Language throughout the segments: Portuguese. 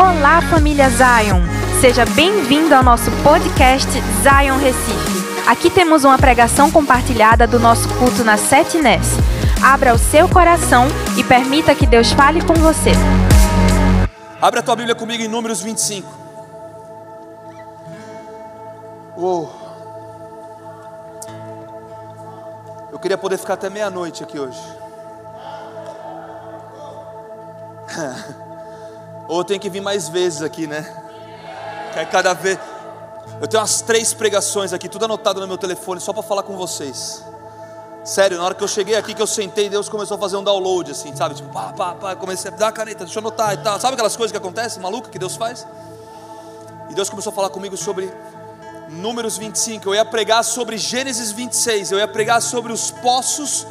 Olá, família Zion! Seja bem-vindo ao nosso podcast Zion Recife. Aqui temos uma pregação compartilhada do nosso culto na Sete Nes. Abra o seu coração e permita que Deus fale com você. Abra a tua Bíblia comigo em Números 25. Uou. Eu queria poder ficar até meia-noite aqui hoje. Ou eu tenho que vir mais vezes aqui, né? Cada vez. Eu tenho umas três pregações aqui, tudo anotado no meu telefone, só para falar com vocês. Sério, na hora que eu cheguei aqui, que eu sentei, Deus começou a fazer um download, assim, sabe? Tipo, pá, pá, pá, comecei a dar a caneta, deixa eu anotar e tal. Sabe aquelas coisas que acontecem, maluca, que Deus faz? E Deus começou a falar comigo sobre Números 25. Eu ia pregar sobre Gênesis 26. Eu ia pregar sobre os poços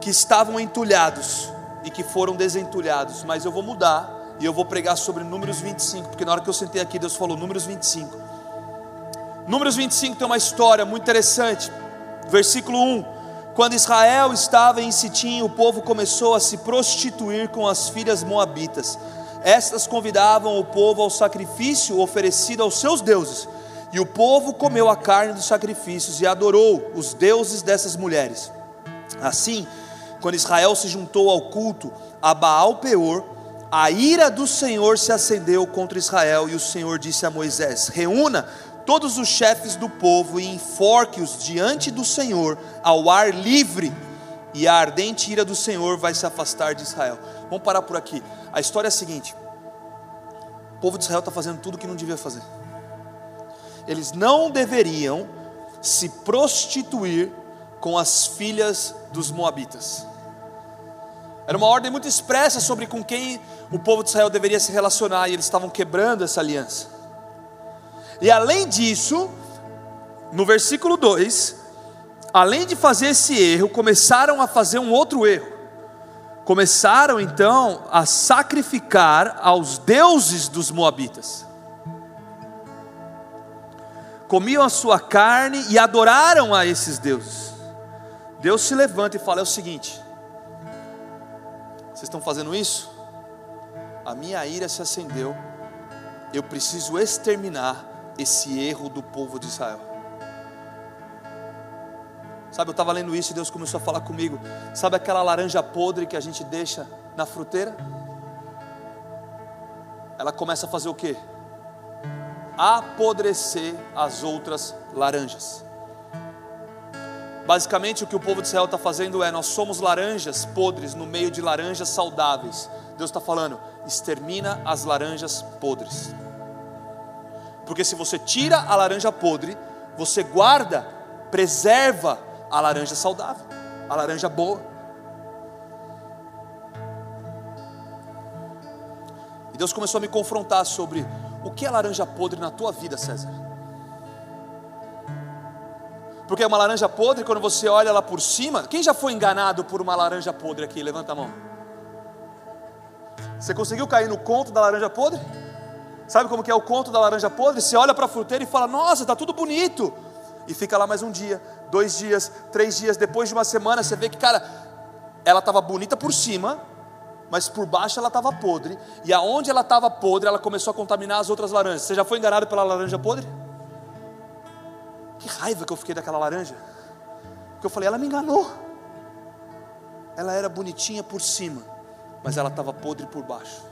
que estavam entulhados e que foram desentulhados, mas eu vou mudar e eu vou pregar sobre Números 25, porque na hora que eu sentei aqui, Deus falou Números 25. Números 25 tem uma história muito interessante. Versículo 1: Quando Israel estava em Sitim, o povo começou a se prostituir com as filhas moabitas. Estas convidavam o povo ao sacrifício oferecido aos seus deuses. E o povo comeu a carne dos sacrifícios e adorou os deuses dessas mulheres. Assim, quando Israel se juntou ao culto a Baal Peor, a ira do Senhor se acendeu contra Israel, e o Senhor disse a Moisés: Reúna todos os chefes do povo e enforque-os diante do Senhor ao ar livre, e a ardente ira do Senhor vai se afastar de Israel. Vamos parar por aqui. A história é a seguinte: o povo de Israel está fazendo tudo o que não devia fazer. Eles não deveriam se prostituir com as filhas dos Moabitas. Era uma ordem muito expressa sobre com quem o povo de Israel deveria se relacionar, e eles estavam quebrando essa aliança. E além disso, no versículo 2, além de fazer esse erro, começaram a fazer um outro erro. Começaram então a sacrificar aos deuses dos Moabitas. Comiam a sua carne e adoraram a esses deuses. Deus se levanta e fala: é o seguinte, vocês estão fazendo isso? A minha ira se acendeu. Eu preciso exterminar esse erro do povo de Israel. Sabe, eu estava lendo isso e Deus começou a falar comigo. Sabe aquela laranja podre que a gente deixa na fruteira? Ela começa a fazer o quê? Apodrecer as outras laranjas. Basicamente, o que o povo de Israel está fazendo é: nós somos laranjas podres no meio de laranjas saudáveis. Deus está falando: extermina as laranjas podres. Porque se você tira a laranja podre, você guarda, preserva a laranja saudável, a laranja boa. E Deus começou a me confrontar sobre o que é laranja podre na tua vida, César. Porque uma laranja podre, quando você olha ela por cima, quem já foi enganado por uma laranja podre aqui? Levanta a mão. Você conseguiu cair no conto da laranja podre? Sabe como que é o conto da laranja podre? Você olha para a fruteira e fala: "Nossa, está tudo bonito". E fica lá mais um dia, dois dias, três dias, depois de uma semana você vê que, cara, ela estava bonita por cima, mas por baixo ela estava podre. E aonde ela estava podre, ela começou a contaminar as outras laranjas. Você já foi enganado pela laranja podre? Que raiva que eu fiquei daquela laranja. Porque eu falei, ela me enganou. Ela era bonitinha por cima, mas ela estava podre por baixo.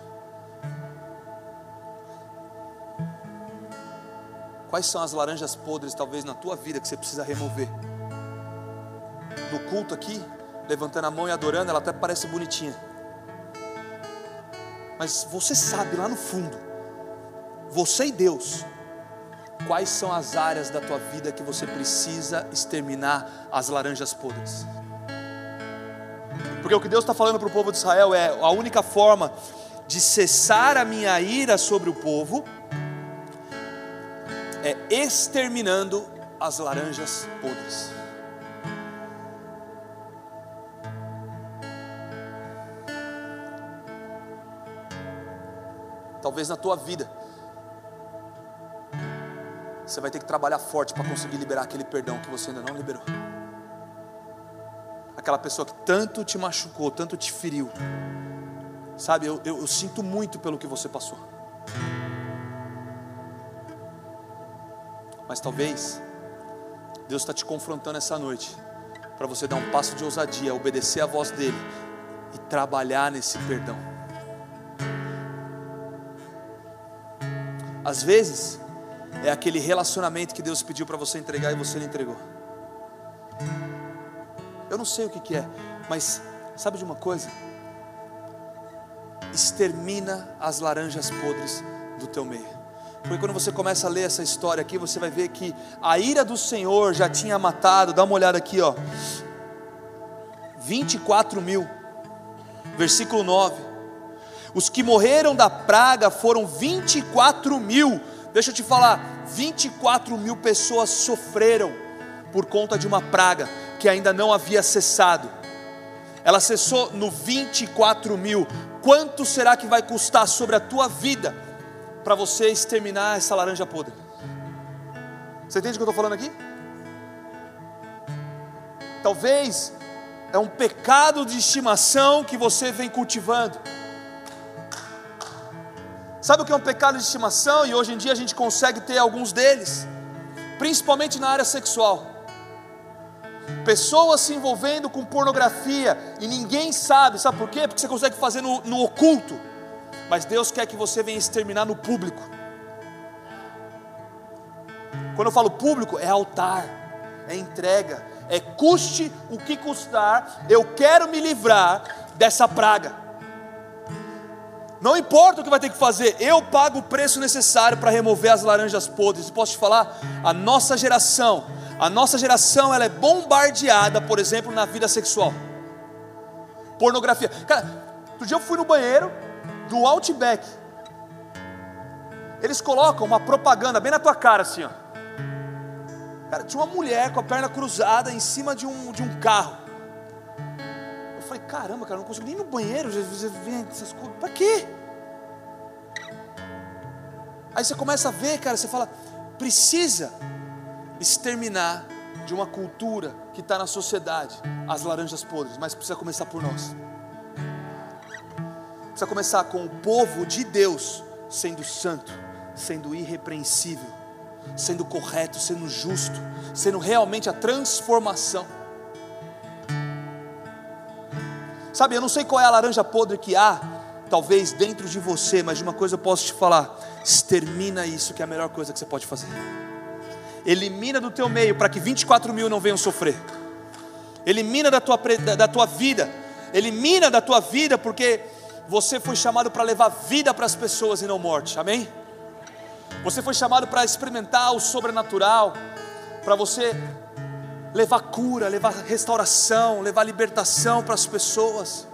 Quais são as laranjas podres, talvez na tua vida, que você precisa remover? No culto aqui, levantando a mão e adorando, ela até parece bonitinha. Mas você sabe lá no fundo, você e Deus, quais são as áreas da tua vida que você precisa exterminar as laranjas podres. Porque o que Deus está falando para o povo de Israel é a única forma de cessar a minha ira sobre o povo é exterminando as laranjas podres. Talvez na tua vida você vai ter que trabalhar forte para conseguir liberar aquele perdão que você ainda não liberou. Aquela pessoa que tanto te machucou, tanto te feriu. Sabe, eu, eu, eu sinto muito pelo que você passou. Mas talvez Deus está te confrontando essa noite para você dar um passo de ousadia, obedecer a voz dele e trabalhar nesse perdão. Às vezes é aquele relacionamento que Deus pediu para você entregar e você não entregou. Eu não sei o que, que é, mas sabe de uma coisa? extermina as laranjas podres do teu meio. Porque quando você começa a ler essa história aqui, você vai ver que a ira do Senhor já tinha matado, dá uma olhada aqui, ó, 24 mil, versículo 9. Os que morreram da praga foram 24 mil. Deixa eu te falar, 24 mil pessoas sofreram por conta de uma praga que ainda não havia cessado. Ela cessou no 24 mil quanto será que vai custar sobre a tua vida para você exterminar essa laranja podre? Você entende o que eu estou falando aqui? Talvez é um pecado de estimação que você vem cultivando. Sabe o que é um pecado de estimação? E hoje em dia a gente consegue ter alguns deles, principalmente na área sexual pessoas se envolvendo com pornografia e ninguém sabe, sabe por quê? Porque você consegue fazer no, no oculto, mas Deus quer que você venha exterminar no público. Quando eu falo público, é altar, é entrega, é custe o que custar, eu quero me livrar dessa praga. Não importa o que vai ter que fazer, eu pago o preço necessário para remover as laranjas podres. Posso te falar, a nossa geração a nossa geração ela é bombardeada, por exemplo, na vida sexual. Pornografia. Cara, outro dia eu fui no banheiro do Outback. Eles colocam uma propaganda bem na tua cara assim, ó. Cara, tinha uma mulher com a perna cruzada em cima de um, de um carro. Falei, caramba, cara, não consigo nem ir no banheiro, já vem essas coisas. Pra quê? Aí você começa a ver, cara, você fala, precisa exterminar de uma cultura que está na sociedade as laranjas podres, mas precisa começar por nós. Precisa começar com o povo de Deus sendo santo, sendo irrepreensível, sendo correto, sendo justo, sendo realmente a transformação. Sabe, eu não sei qual é a laranja podre que há, talvez dentro de você, mas de uma coisa eu posso te falar: extermina isso, que é a melhor coisa que você pode fazer elimina do teu meio para que 24 mil não venham sofrer. Elimina da tua, da, da tua vida, elimina da tua vida, porque você foi chamado para levar vida para as pessoas e não morte, amém? Você foi chamado para experimentar o sobrenatural, para você levar cura, levar restauração, levar libertação para as pessoas.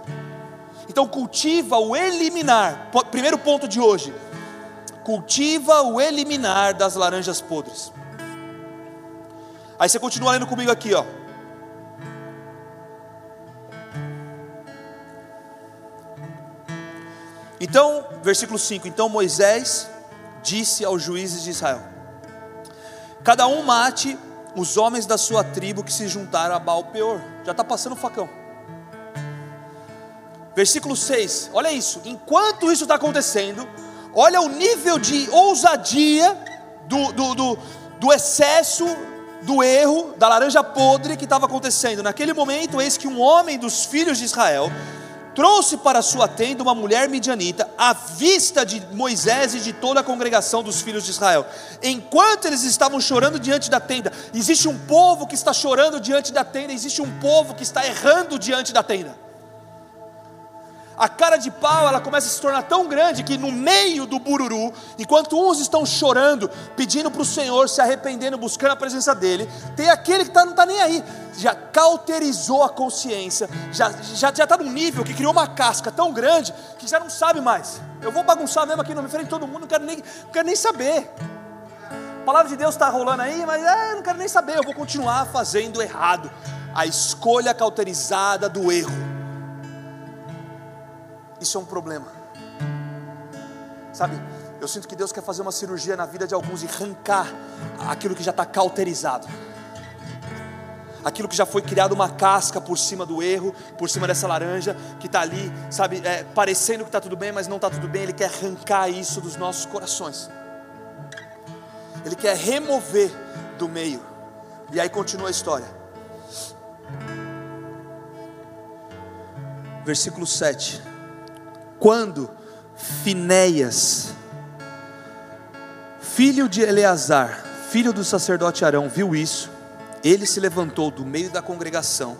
Então cultiva o eliminar. Primeiro ponto de hoje. Cultiva o eliminar das laranjas podres. Aí você continua lendo comigo aqui, ó. Então, versículo 5: Então Moisés disse aos juízes de Israel: Cada um mate os homens da sua tribo que se juntaram a Baal Peor. Já está passando o facão. Versículo 6, olha isso. Enquanto isso está acontecendo, olha o nível de ousadia do, do, do, do excesso do erro da laranja podre que estava acontecendo. Naquele momento, eis que um homem dos filhos de Israel trouxe para sua tenda uma mulher midianita à vista de Moisés e de toda a congregação dos filhos de Israel. Enquanto eles estavam chorando diante da tenda, existe um povo que está chorando diante da tenda, existe um povo que está errando diante da tenda a cara de pau ela começa a se tornar tão grande que no meio do bururu, enquanto uns estão chorando, pedindo para o Senhor, se arrependendo, buscando a presença dele, tem aquele que tá, não está nem aí, já cauterizou a consciência, já está já, tá num nível que criou uma casca tão grande que já não sabe mais. Eu vou bagunçar mesmo aqui no frente de todo mundo, não quero nem, não quero nem saber. A palavra de Deus está rolando aí, mas é, não quero nem saber, eu vou continuar fazendo errado. A escolha cauterizada do erro isso é um problema. Sabe, eu sinto que Deus quer fazer uma cirurgia na vida de alguns e arrancar aquilo que já está cauterizado. aquilo que já foi criado uma casca por cima do erro, por cima dessa laranja que está ali, sabe, é, parecendo que está tudo bem, mas não está tudo bem. Ele quer arrancar isso dos nossos corações. Ele quer remover do meio. E aí continua a história. Versículo 7. Quando Finéias, filho de Eleazar, filho do sacerdote Arão, viu isso, ele se levantou do meio da congregação,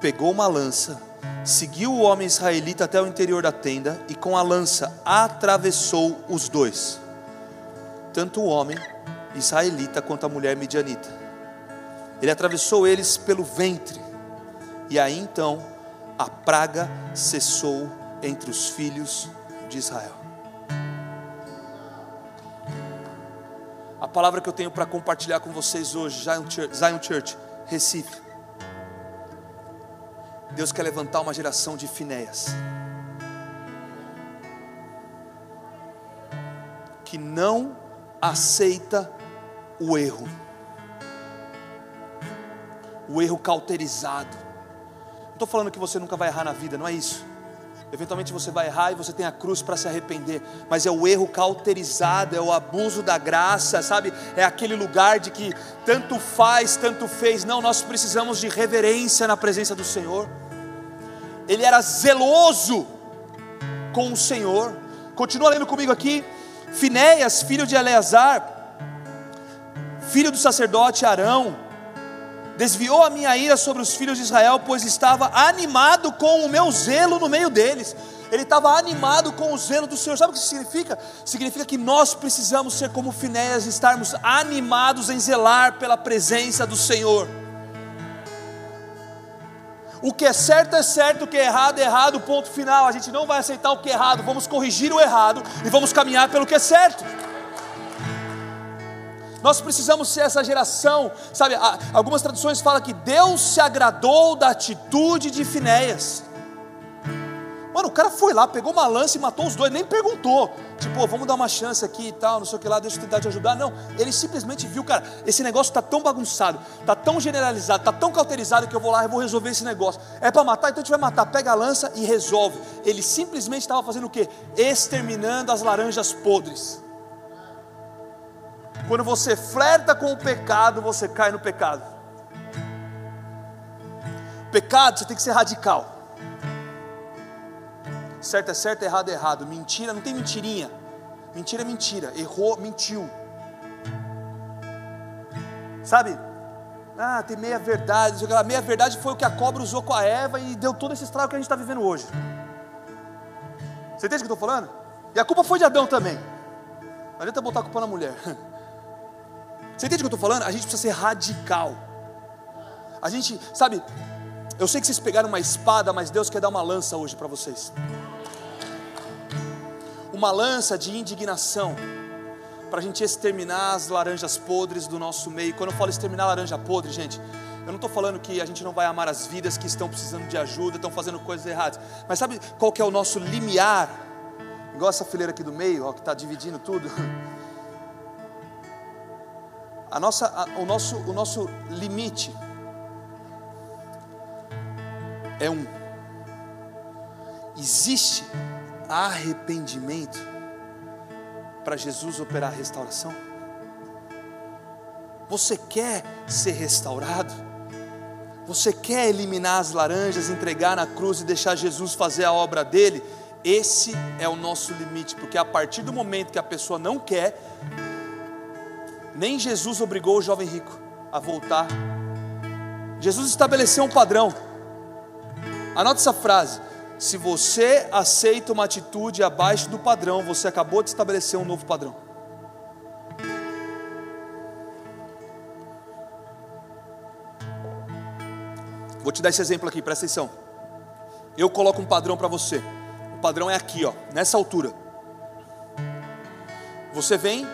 pegou uma lança, seguiu o homem israelita até o interior da tenda e com a lança atravessou os dois, tanto o homem israelita quanto a mulher midianita. Ele atravessou eles pelo ventre, e aí então a praga cessou entre os filhos de Israel. A palavra que eu tenho para compartilhar com vocês hoje, Zion Church, Zion Church, Recife. Deus quer levantar uma geração de Finéias. Que não aceita o erro. O erro cauterizado. Não estou falando que você nunca vai errar na vida, não é isso. Eventualmente você vai errar e você tem a cruz para se arrepender, mas é o erro cauterizado, é o abuso da graça, sabe? É aquele lugar de que tanto faz, tanto fez. Não, nós precisamos de reverência na presença do Senhor. Ele era zeloso com o Senhor. Continua lendo comigo aqui. Finéias, filho de Eleazar, filho do sacerdote Arão, desviou a minha ira sobre os filhos de Israel, pois estava animado com o meu zelo no meio deles. Ele estava animado com o zelo do Senhor. Sabe o que isso significa? Significa que nós precisamos ser como Finéias, estarmos animados em zelar pela presença do Senhor. O que é certo é certo, o que é errado é errado, ponto final. A gente não vai aceitar o que é errado, vamos corrigir o errado e vamos caminhar pelo que é certo. Nós precisamos ser essa geração, sabe? Algumas traduções falam que Deus se agradou da atitude de Finéias. Mano, o cara foi lá, pegou uma lança e matou os dois, nem perguntou. Tipo, vamos dar uma chance aqui e tal, não sei o que lá, deixa eu tentar te ajudar. Não, ele simplesmente viu, cara, esse negócio está tão bagunçado, está tão generalizado, está tão cauterizado que eu vou lá e vou resolver esse negócio. É para matar, então a gente vai matar. Pega a lança e resolve. Ele simplesmente estava fazendo o quê? Exterminando as laranjas podres. Quando você flerta com o pecado, você cai no pecado. Pecado, você tem que ser radical. Certo é certo, errado é errado. Mentira, não tem mentirinha. Mentira é mentira. Errou, mentiu. Sabe? Ah, tem meia verdade. A meia verdade foi o que a cobra usou com a Eva e deu todo esse estrago que a gente está vivendo hoje. Você entende o que eu estou falando? E a culpa foi de Adão também. Não adianta botar a culpa na mulher. Você entende o que eu estou falando? A gente precisa ser radical. A gente, sabe, eu sei que vocês pegaram uma espada, mas Deus quer dar uma lança hoje para vocês. Uma lança de indignação, para a gente exterminar as laranjas podres do nosso meio. Quando eu falo exterminar laranja podre, gente, eu não estou falando que a gente não vai amar as vidas que estão precisando de ajuda, estão fazendo coisas erradas. Mas sabe qual que é o nosso limiar? Igual essa fileira aqui do meio, ó, que está dividindo tudo. a nossa, a, o, nosso, o nosso limite é um. Existe arrependimento para Jesus operar a restauração? Você quer ser restaurado? Você quer eliminar as laranjas, entregar na cruz e deixar Jesus fazer a obra dele? Esse é o nosso limite, porque a partir do momento que a pessoa não quer, nem Jesus obrigou o jovem rico a voltar. Jesus estabeleceu um padrão. Anote essa frase. Se você aceita uma atitude abaixo do padrão, você acabou de estabelecer um novo padrão. Vou te dar esse exemplo aqui, presta atenção. Eu coloco um padrão para você. O padrão é aqui, ó, nessa altura. Você vem,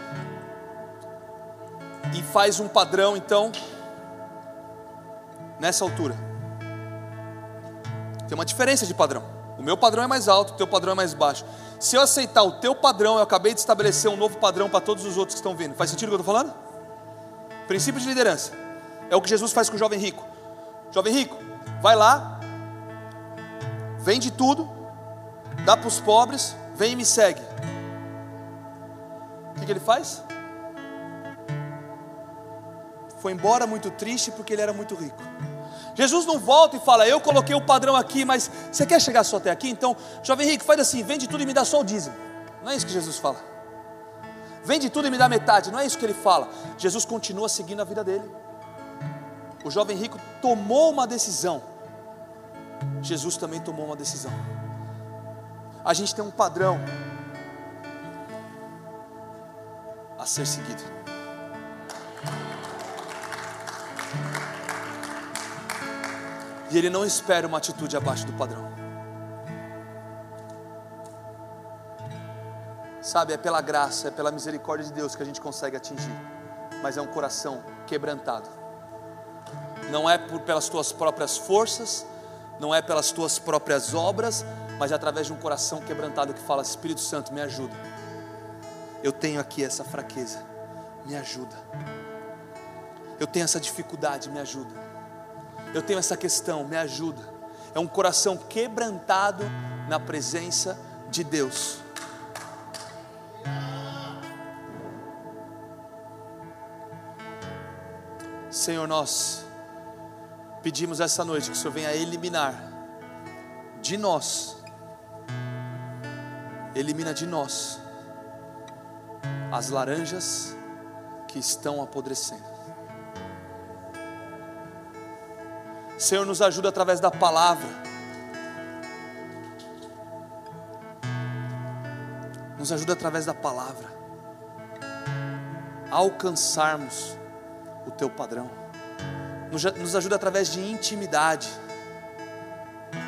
e faz um padrão então nessa altura. Tem uma diferença de padrão. O meu padrão é mais alto, o teu padrão é mais baixo. Se eu aceitar o teu padrão, eu acabei de estabelecer um novo padrão para todos os outros que estão vindo. Faz sentido o que eu estou falando? Princípio de liderança. É o que Jesus faz com o jovem rico. Jovem rico, vai lá, vende tudo, dá para os pobres, vem e me segue. O que, que ele faz? Foi embora muito triste porque ele era muito rico. Jesus não volta e fala, eu coloquei o padrão aqui, mas você quer chegar só até aqui? Então, jovem rico, faz assim, vende tudo e me dá só o dízimo. Não é isso que Jesus fala. Vende tudo e me dá metade. Não é isso que ele fala. Jesus continua seguindo a vida dele. O jovem rico tomou uma decisão. Jesus também tomou uma decisão. A gente tem um padrão a ser seguido. E ele não espera uma atitude abaixo do padrão. Sabe, é pela graça, é pela misericórdia de Deus que a gente consegue atingir. Mas é um coração quebrantado. Não é por, pelas tuas próprias forças, não é pelas tuas próprias obras, mas é através de um coração quebrantado que fala: Espírito Santo, me ajuda. Eu tenho aqui essa fraqueza, me ajuda. Eu tenho essa dificuldade, me ajuda. Eu tenho essa questão, me ajuda. É um coração quebrantado na presença de Deus. Senhor, nós pedimos essa noite que o Senhor venha eliminar de nós, elimina de nós as laranjas que estão apodrecendo. Senhor, nos ajuda através da palavra. Nos ajuda através da palavra a alcançarmos o teu padrão. Nos ajuda através de intimidade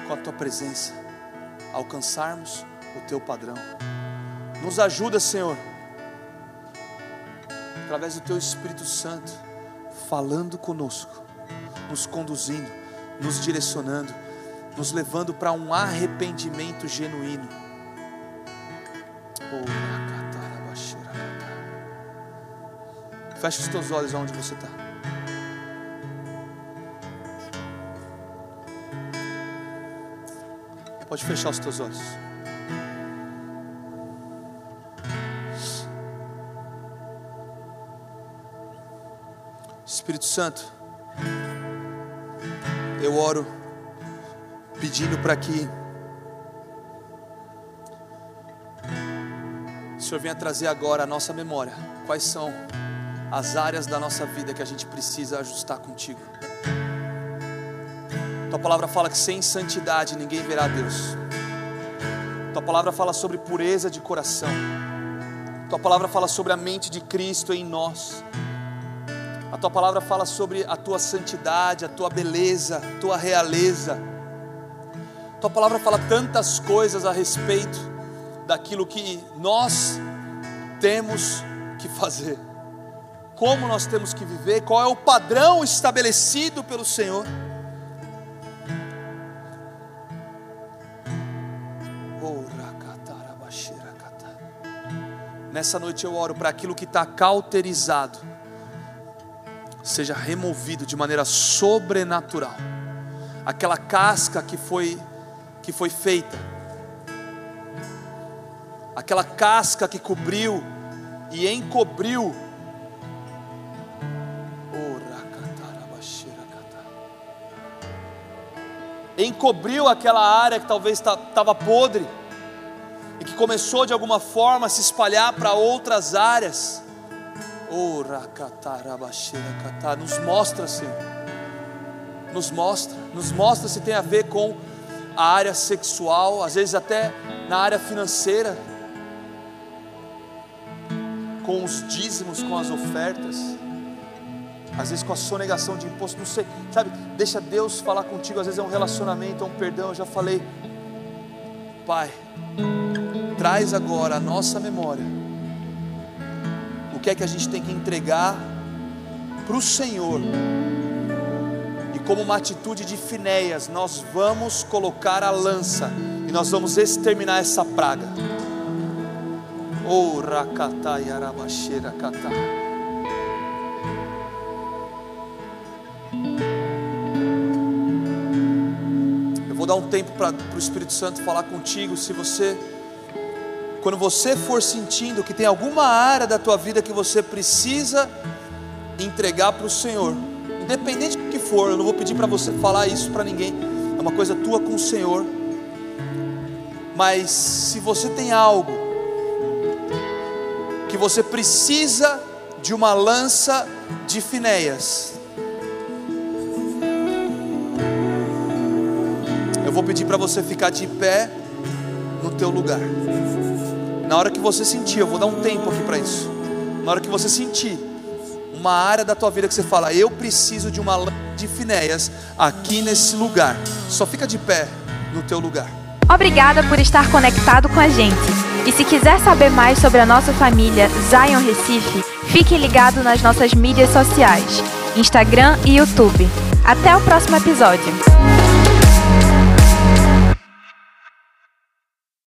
com a tua presença, a alcançarmos o teu padrão. Nos ajuda, Senhor, através do teu Espírito Santo, falando conosco, nos conduzindo, nos direcionando, nos levando para um arrependimento genuíno. Oh, Feche os teus olhos aonde você está. Pode fechar os teus olhos. Espírito Santo, eu oro pedindo para que o Senhor venha trazer agora a nossa memória. Quais são as áreas da nossa vida que a gente precisa ajustar contigo. Tua palavra fala que sem santidade ninguém verá Deus. Tua palavra fala sobre pureza de coração. Tua palavra fala sobre a mente de Cristo em nós. Tua palavra fala sobre a tua santidade, a tua beleza, a tua realeza. Tua palavra fala tantas coisas a respeito daquilo que nós temos que fazer como nós temos que viver, qual é o padrão estabelecido pelo Senhor. Nessa noite eu oro para aquilo que está cauterizado, seja removido de maneira sobrenatural. Aquela casca que foi que foi feita, aquela casca que cobriu e encobriu encobriu aquela área que talvez estava podre e que começou de alguma forma a se espalhar para outras áreas. Nos mostra, Senhor. Nos mostra, nos mostra se tem a ver com a área sexual, às vezes até na área financeira, com os dízimos, com as ofertas. Às vezes com a sonegação de imposto, não sei, sabe? Deixa Deus falar contigo, às vezes é um relacionamento, é um perdão. Eu já falei, Pai, traz agora a nossa memória, o que é que a gente tem que entregar para o Senhor. E como uma atitude de Finéias, nós vamos colocar a lança e nós vamos exterminar essa praga. Oh, rakata Eu vou dar um tempo para o Espírito Santo falar contigo. Se você quando você for sentindo que tem alguma área da tua vida que você precisa entregar para o Senhor, independente do que for, eu não vou pedir para você falar isso para ninguém, é uma coisa tua com o Senhor. Mas se você tem algo que você precisa de uma lança de Finéias, eu vou pedir para você ficar de pé no teu lugar. Na hora que você sentir, eu vou dar um tempo aqui para isso. Na hora que você sentir uma área da tua vida que você fala, eu preciso de uma de Finéias aqui nesse lugar. Só fica de pé no teu lugar. Obrigada por estar conectado com a gente. E se quiser saber mais sobre a nossa família Zion Recife, fique ligado nas nossas mídias sociais, Instagram e YouTube. Até o próximo episódio.